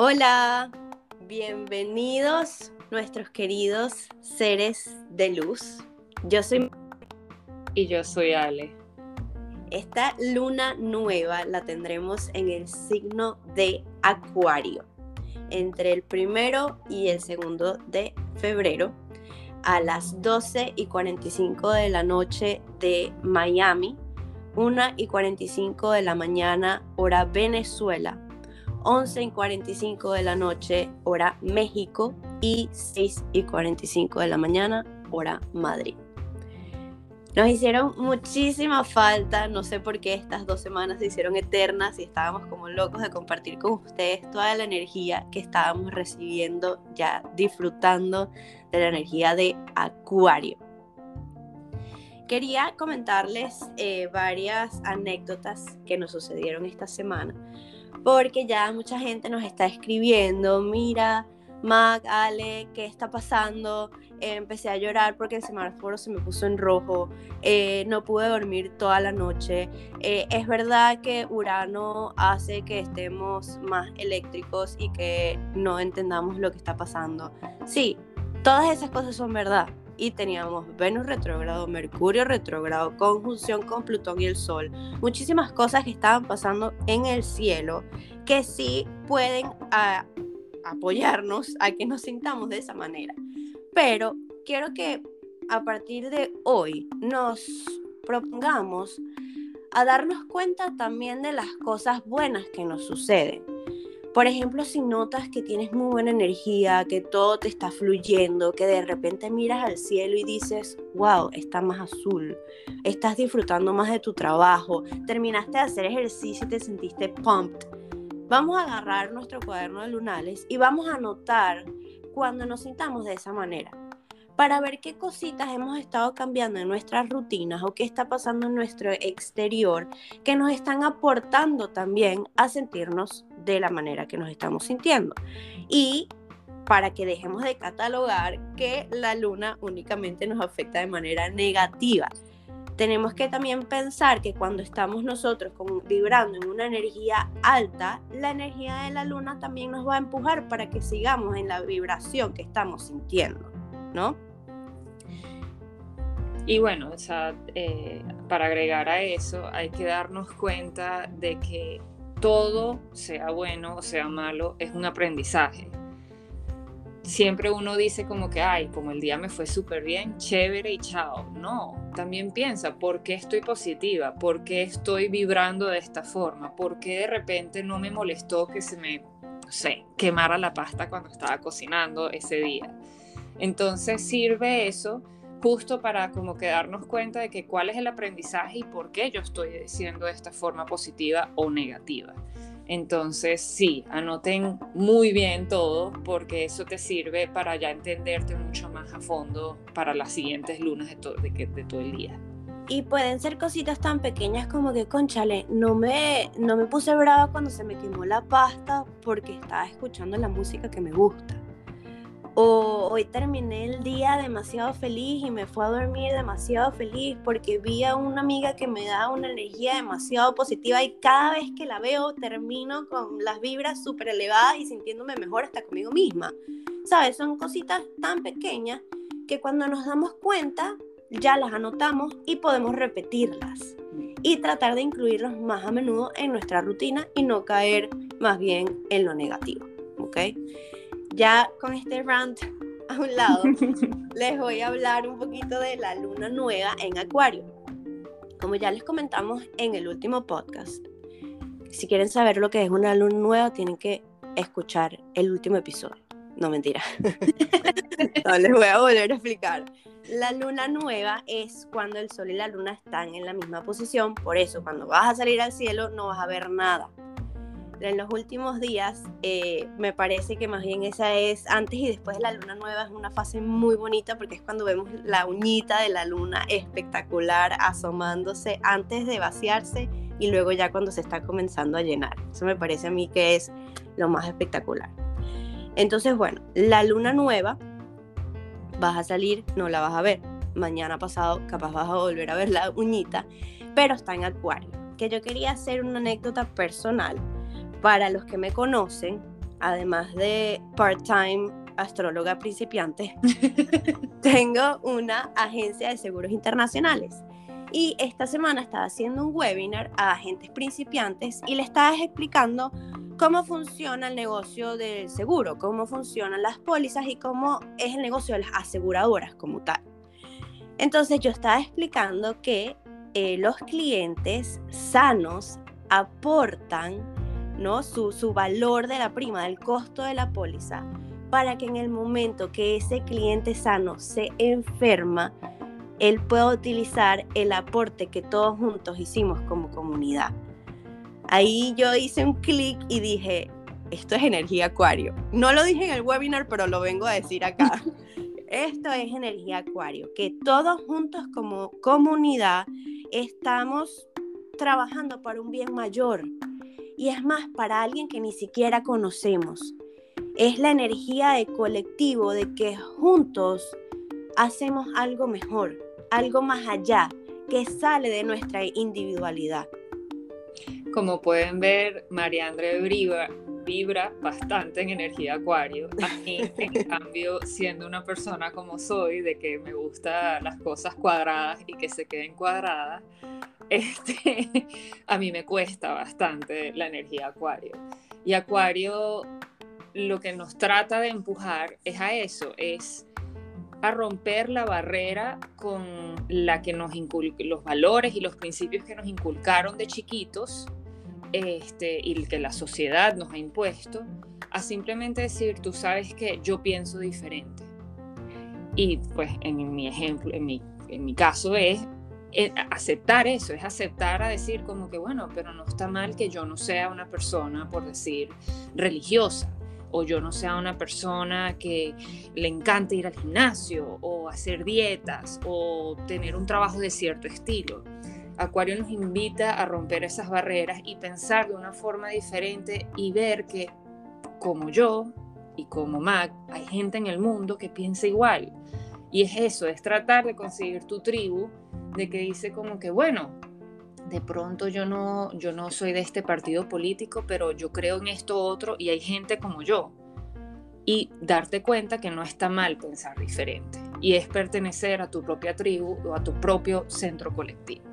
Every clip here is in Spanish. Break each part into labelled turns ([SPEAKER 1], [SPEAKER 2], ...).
[SPEAKER 1] Hola, bienvenidos nuestros queridos seres de luz. Yo soy...
[SPEAKER 2] Y yo soy Ale.
[SPEAKER 1] Esta luna nueva la tendremos en el signo de Acuario, entre el primero y el segundo de febrero, a las 12 y 45 de la noche de Miami, 1 y 45 de la mañana hora Venezuela, 11 y 45 de la noche hora México y 6 y 45 de la mañana hora Madrid. Nos hicieron muchísima falta, no sé por qué estas dos semanas se hicieron eternas y estábamos como locos de compartir con ustedes toda la energía que estábamos recibiendo, ya disfrutando de la energía de Acuario. Quería comentarles eh, varias anécdotas que nos sucedieron esta semana, porque ya mucha gente nos está escribiendo, mira, Mac, Ale, ¿qué está pasando? Eh, empecé a llorar porque el semáforo se me puso en rojo, eh, no pude dormir toda la noche. Eh, es verdad que Urano hace que estemos más eléctricos y que no entendamos lo que está pasando. Sí, todas esas cosas son verdad. Y teníamos Venus retrógrado, Mercurio retrógrado, conjunción con Plutón y el Sol. Muchísimas cosas que estaban pasando en el cielo que sí pueden... Ah, apoyarnos a que nos sintamos de esa manera. Pero quiero que a partir de hoy nos propongamos a darnos cuenta también de las cosas buenas que nos suceden. Por ejemplo, si notas que tienes muy buena energía, que todo te está fluyendo, que de repente miras al cielo y dices, wow, está más azul, estás disfrutando más de tu trabajo, terminaste de hacer ejercicio y te sentiste pumped, Vamos a agarrar nuestro cuaderno de lunales y vamos a anotar cuando nos sintamos de esa manera para ver qué cositas hemos estado cambiando en nuestras rutinas o qué está pasando en nuestro exterior que nos están aportando también a sentirnos de la manera que nos estamos sintiendo. Y para que dejemos de catalogar que la luna únicamente nos afecta de manera negativa tenemos que también pensar que cuando estamos nosotros vibrando en una energía alta, la energía de la luna también nos va a empujar para que sigamos en la vibración que estamos sintiendo, ¿no?
[SPEAKER 2] Y bueno, eh, para agregar a eso, hay que darnos cuenta de que todo, sea bueno o sea malo, es un aprendizaje siempre uno dice como que, ay, como el día me fue súper bien, chévere y chao. No, también piensa, ¿por qué estoy positiva? ¿Por qué estoy vibrando de esta forma? ¿Por qué de repente no me molestó que se me, no sé, quemara la pasta cuando estaba cocinando ese día? Entonces sirve eso justo para como que darnos cuenta de que cuál es el aprendizaje y por qué yo estoy diciendo de esta forma positiva o negativa. Entonces, sí, anoten muy bien todo porque eso te sirve para ya entenderte mucho más a fondo para las siguientes lunas de, de, todo el día.
[SPEAKER 1] Y pueden ser cositas tan pequeñas como que, conchale, no me, no me puse brava cuando se me quemó la pasta porque estaba escuchando la música que me gusta. O hoy terminé el día demasiado feliz y me fue a dormir demasiado feliz porque vi a una amiga que me da una energía demasiado positiva y cada vez que la veo termino con las vibras súper elevadas y sintiéndome mejor hasta conmigo misma. ¿Sabes? Son cositas tan pequeñas que cuando nos damos cuenta ya las anotamos y podemos repetirlas y tratar de incluirlos más a menudo en nuestra rutina y no caer más bien en lo negativo. ¿Ok? Ya con este rant a un lado, les voy a hablar un poquito de la luna nueva en Acuario. Como ya les comentamos en el último podcast, si quieren saber lo que es una luna nueva, tienen que escuchar el último episodio. No mentira. no, les voy a volver a explicar. La luna nueva es cuando el sol y la luna están en la misma posición, por eso cuando vas a salir al cielo no vas a ver nada en los últimos días, eh, me parece que más bien esa es antes y después de la luna nueva, es una fase muy bonita porque es cuando vemos la uñita de la luna espectacular asomándose antes de vaciarse y luego ya cuando se está comenzando a llenar. Eso me parece a mí que es lo más espectacular. Entonces, bueno, la luna nueva, vas a salir, no la vas a ver. Mañana pasado capaz vas a volver a ver la uñita, pero está en acuario. Que yo quería hacer una anécdota personal para los que me conocen, además de part-time astróloga principiante, tengo una agencia de seguros internacionales. Y esta semana estaba haciendo un webinar a agentes principiantes y le estaba explicando cómo funciona el negocio del seguro, cómo funcionan las pólizas y cómo es el negocio de las aseguradoras como tal. Entonces yo estaba explicando que eh, los clientes sanos aportan ¿no? Su, su valor de la prima, del costo de la póliza, para que en el momento que ese cliente sano se enferma, él pueda utilizar el aporte que todos juntos hicimos como comunidad. Ahí yo hice un clic y dije, esto es energía acuario. No lo dije en el webinar, pero lo vengo a decir acá. Esto es energía acuario, que todos juntos como comunidad estamos trabajando para un bien mayor. Y es más, para alguien que ni siquiera conocemos. Es la energía de colectivo, de que juntos hacemos algo mejor, algo más allá, que sale de nuestra individualidad.
[SPEAKER 2] Como pueden ver, María Briva vibra bastante en energía acuario. A mí, en cambio, siendo una persona como soy, de que me gustan las cosas cuadradas y que se queden cuadradas, este, a mí me cuesta bastante la energía acuario. Y acuario lo que nos trata de empujar es a eso, es a romper la barrera con la que nos los valores y los principios que nos inculcaron de chiquitos este, y que la sociedad nos ha impuesto, a simplemente decir, tú sabes que yo pienso diferente. Y pues en mi ejemplo, en mi, en mi caso es eh, aceptar eso, es aceptar a decir como que, bueno, pero no está mal que yo no sea una persona, por decir, religiosa, o yo no sea una persona que le encanta ir al gimnasio, o hacer dietas, o tener un trabajo de cierto estilo Acuario nos invita a romper esas barreras y pensar de una forma diferente y ver que como yo y como Mac, hay gente en el mundo que piensa igual. Y es eso, es tratar de conseguir tu tribu, de que dice como que, bueno, de pronto yo no, yo no soy de este partido político, pero yo creo en esto otro y hay gente como yo. Y darte cuenta que no está mal pensar diferente. Y es pertenecer a tu propia tribu o a tu propio centro colectivo.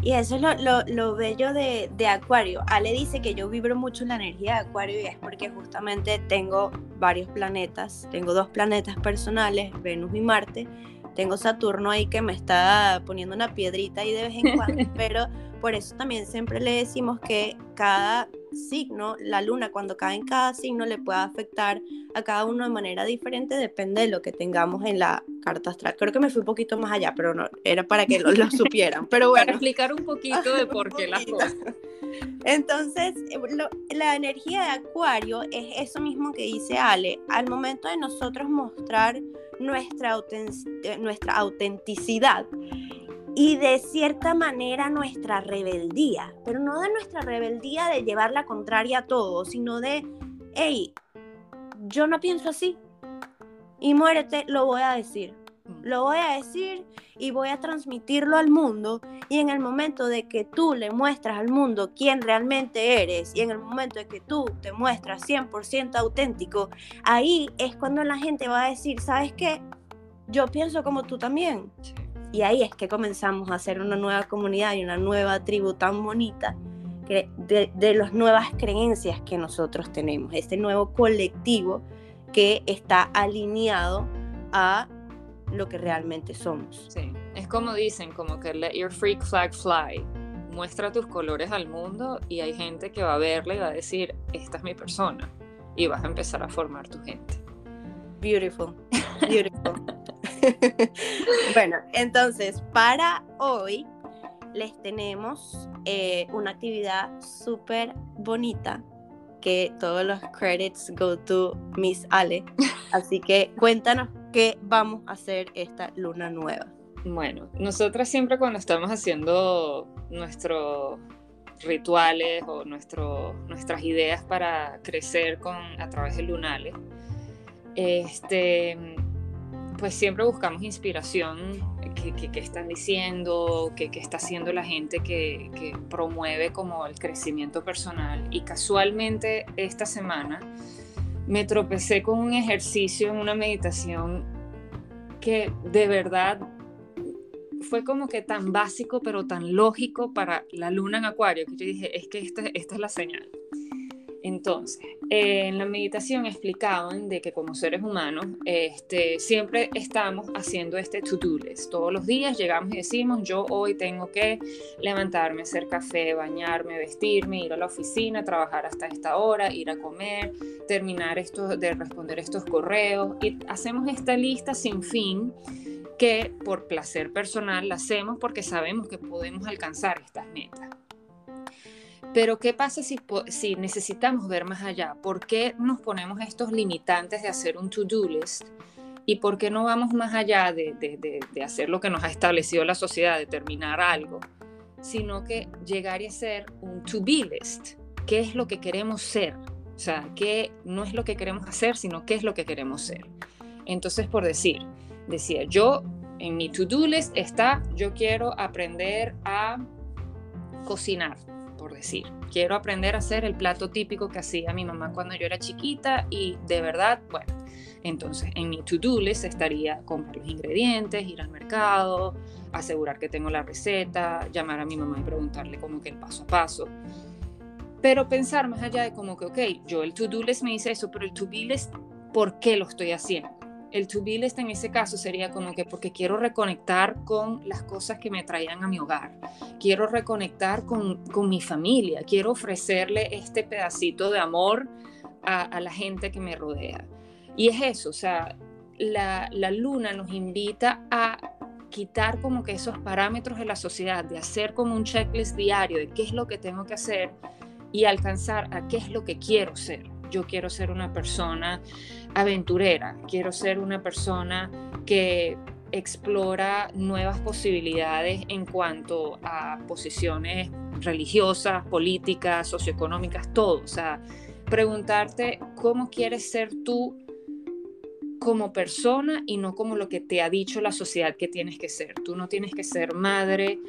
[SPEAKER 1] Y eso es lo, bello de, de, Acuario. Ale dice que yo vibro mucho en la energía de Acuario y es porque justamente tengo varios planetas. Tengo dos planetas personales, Venus y Marte. Tengo Saturno ahí que me está poniendo una piedrita ahí de vez en cuando, pero por eso también siempre le decimos que cada signo, la luna cuando cae en cada signo le puede afectar a cada uno de manera diferente, depende de lo que tengamos en la carta astral. Creo que me fui un poquito más allá, pero no, era para que lo, lo supieran. Pero bueno.
[SPEAKER 2] Para explicar un poquito de por qué las cosas.
[SPEAKER 1] Entonces, eh, la energía de Acuario es eso mismo que dice Ale. Al momento de nosotros mostrar nuestra, eh, nuestra autenticidad, y de cierta manera nuestra rebeldía, pero no de nuestra rebeldía de llevar la contraria a todo, sino de, hey, yo no pienso así y muérete, lo voy a decir. Mm. Lo voy a decir y voy a transmitirlo al mundo y en el momento de que tú le muestras al mundo quién realmente eres y en el momento de que tú te muestras 100% auténtico, ahí es cuando la gente va a decir, ¿sabes qué? Yo pienso como tú también. Y ahí es que comenzamos a hacer una nueva comunidad y una nueva tribu tan bonita de, de las nuevas creencias que nosotros tenemos, este nuevo colectivo que está alineado a lo que realmente somos.
[SPEAKER 2] Sí, es como dicen, como que let your freak flag fly, muestra tus colores al mundo y hay gente que va a verla y va a decir, esta es mi persona, y vas a empezar a formar tu gente.
[SPEAKER 1] Beautiful, beautiful. bueno, entonces para hoy les tenemos eh, una actividad súper bonita que todos los credits go to Miss Ale. Así que cuéntanos qué vamos a hacer esta luna nueva.
[SPEAKER 2] Bueno, nosotras siempre cuando estamos haciendo nuestros rituales o nuestras ideas para crecer con, a través de lunales, este, pues siempre buscamos inspiración, qué están diciendo, qué está haciendo la gente que, promueve como el crecimiento personal. Y casualmente esta semana me tropecé con un ejercicio en una meditación que de verdad fue como que tan básico pero tan lógico para la luna en acuario que yo dije, es que esta es la señal. Entonces, eh, en la meditación explicaban de que como seres humanos este, siempre estamos haciendo este to-do list. Todos los días llegamos y decimos, yo hoy tengo que levantarme, hacer café, bañarme, vestirme, ir a la oficina, trabajar hasta esta hora, ir a comer, terminar esto, de responder estos correos. Y hacemos esta lista sin fin que por placer personal la hacemos porque sabemos que podemos alcanzar estas metas. Pero ¿qué pasa si, si necesitamos ver más allá? ¿Por qué nos ponemos estos limitantes de hacer un to-do list? ¿Y por qué no vamos más allá de, hacer lo que nos ha establecido la sociedad, de terminar algo, sino que llegar y hacer un to-be list? ¿Qué es lo que queremos ser? O sea, ¿qué no es lo que queremos hacer, sino qué es lo que queremos ser? Entonces, por decir, decía, yo en mi to-do list está, yo quiero aprender a cocinar decir. Quiero aprender a hacer el plato típico que hacía mi mamá cuando yo era chiquita y de verdad, bueno, entonces en mi to-do list estaría comprar los ingredientes, ir al mercado, asegurar que tengo la receta, llamar a mi mamá y preguntarle como que el paso a paso. Pero pensar más allá de como que, ok, yo el to-do list me dice eso, pero el to-be list, ¿por qué lo estoy haciendo? El to be list en ese caso sería como que porque quiero reconectar con las cosas que me traían a mi hogar, quiero reconectar con, mi familia, quiero ofrecerle este pedacito de amor a, la gente que me rodea. Y es eso, o sea, la, la luna nos invita a quitar como que esos parámetros de la sociedad, de hacer como un checklist diario de qué es lo que tengo que hacer y alcanzar a qué es lo que quiero ser yo quiero ser una persona aventurera, quiero ser una persona que explora nuevas posibilidades en cuanto a posiciones religiosas, políticas, socioeconómicas, todo. O sea, preguntarte cómo quieres ser tú como persona y no como lo que te ha dicho la sociedad que tienes que ser. Tú no tienes que ser madre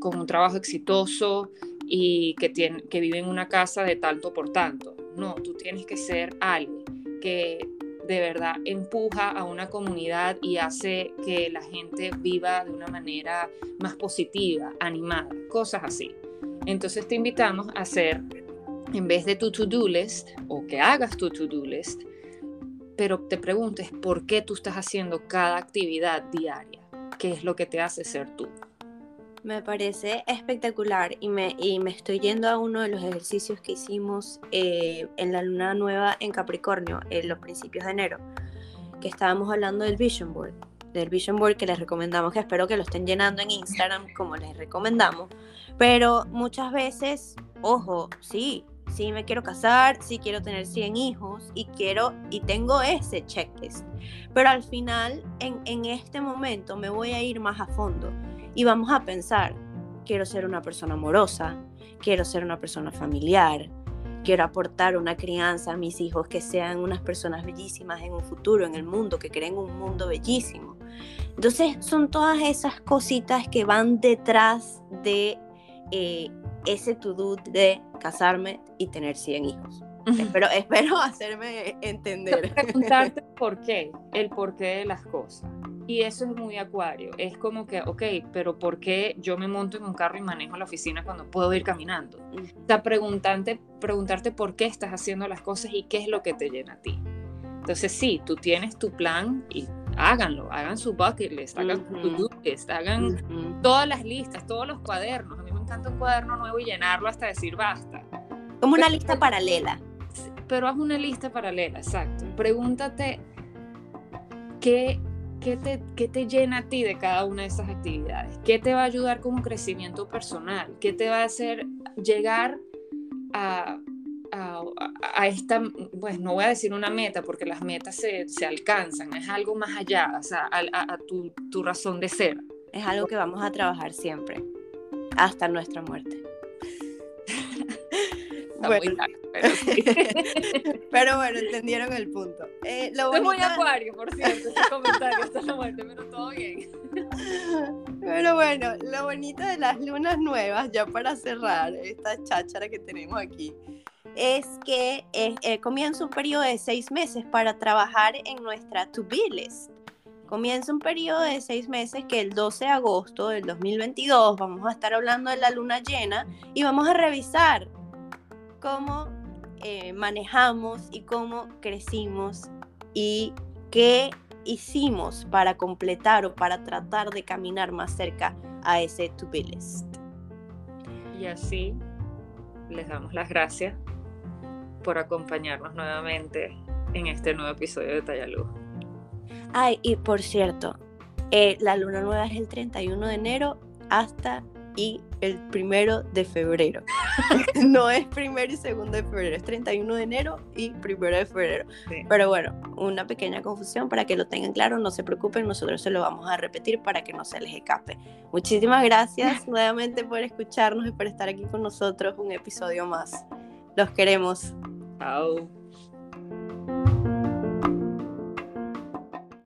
[SPEAKER 2] con un trabajo exitoso y que, tiene, que vive en una casa de tanto por tanto. No, tú tienes que ser alguien que de verdad empuja a una comunidad y hace que la gente viva de una manera más positiva, animada, cosas así. Entonces te invitamos a hacer, en vez de tu to-do list, o que hagas tu to-do list, pero te preguntes por qué tú estás haciendo cada actividad diaria, qué es lo que te hace ser tú.
[SPEAKER 1] Me parece espectacular y me, y me estoy yendo a uno de los ejercicios que hicimos eh, en la luna nueva en Capricornio, en los principios de enero, que estábamos hablando del Vision Board, del Vision Board que les recomendamos, que espero que lo estén llenando en Instagram como les recomendamos, pero muchas veces, ojo, sí, sí me quiero casar, sí quiero tener 100 hijos y quiero y tengo ese checklist, pero al final en, en este momento me voy a ir más a fondo y vamos a pensar, quiero ser una persona amorosa, quiero ser una persona familiar, quiero aportar una crianza a mis hijos que sean unas personas bellísimas en un futuro, en el mundo, que creen un mundo bellísimo. Entonces son todas esas cositas que van detrás de eh, ese to-do de casarme y tener 100 hijos. espero, espero hacerme entender.
[SPEAKER 2] Preguntarte por qué, el porqué de las cosas. Y eso es muy acuario. Es como que, ok, pero ¿por qué yo me monto en un carro y manejo la oficina cuando puedo ir caminando? O sea, preguntarte, preguntarte por qué estás haciendo las cosas y qué es lo que te llena a ti. Entonces, sí, tú tienes tu plan y háganlo, hagan su bucket list, hagan su do list, hagan todas las listas, todos los cuadernos. A mí me encanta un cuaderno nuevo y llenarlo hasta decir basta.
[SPEAKER 1] Como una lista paralela.
[SPEAKER 2] Pero haz una lista paralela, exacto. Pregúntate qué ¿qué te, ¿qué te llena a ti de cada una de esas actividades? ¿Qué te va a ayudar como crecimiento personal? ¿Qué te va a hacer llegar a, a, a, esta, pues no voy a decir una meta, porque las metas se, se alcanzan, es algo más allá, o sea, a, a tu, tu razón de ser.
[SPEAKER 1] Es algo que vamos a trabajar siempre, hasta nuestra muerte. Bueno. pero, bueno, entendieron el punto.
[SPEAKER 2] Eh, lo bonito... muy acuario, por cierto, ese comentario, está la muerte, pero todo bien.
[SPEAKER 1] Pero bueno, lo bonito de las lunas nuevas, ya para cerrar esta cháchara que tenemos aquí, es que eh, eh, comienza un periodo de seis meses para trabajar en nuestra to-be list. Comienza un periodo de seis meses que el 12 de agosto del 2022 vamos a estar hablando de la luna llena y vamos a revisar cómo eh, manejamos y cómo crecimos y qué hicimos para completar o para tratar de caminar más cerca a ese to-be list.
[SPEAKER 2] Y así les damos las gracias por acompañarnos nuevamente en este nuevo episodio de Tallaluz.
[SPEAKER 1] Ay, y por cierto, eh, la luna nueva es el 31 de enero hasta y el primero de febrero. no es primero y segundo de febrero, es 31 de enero y primero de febrero. Pero bueno, una pequeña confusión para que lo tengan claro, no se preocupen, nosotros se lo vamos a repetir para que no se les escape. Muchísimas gracias nuevamente por escucharnos y por estar aquí con nosotros un episodio más. Los queremos.
[SPEAKER 2] Chao.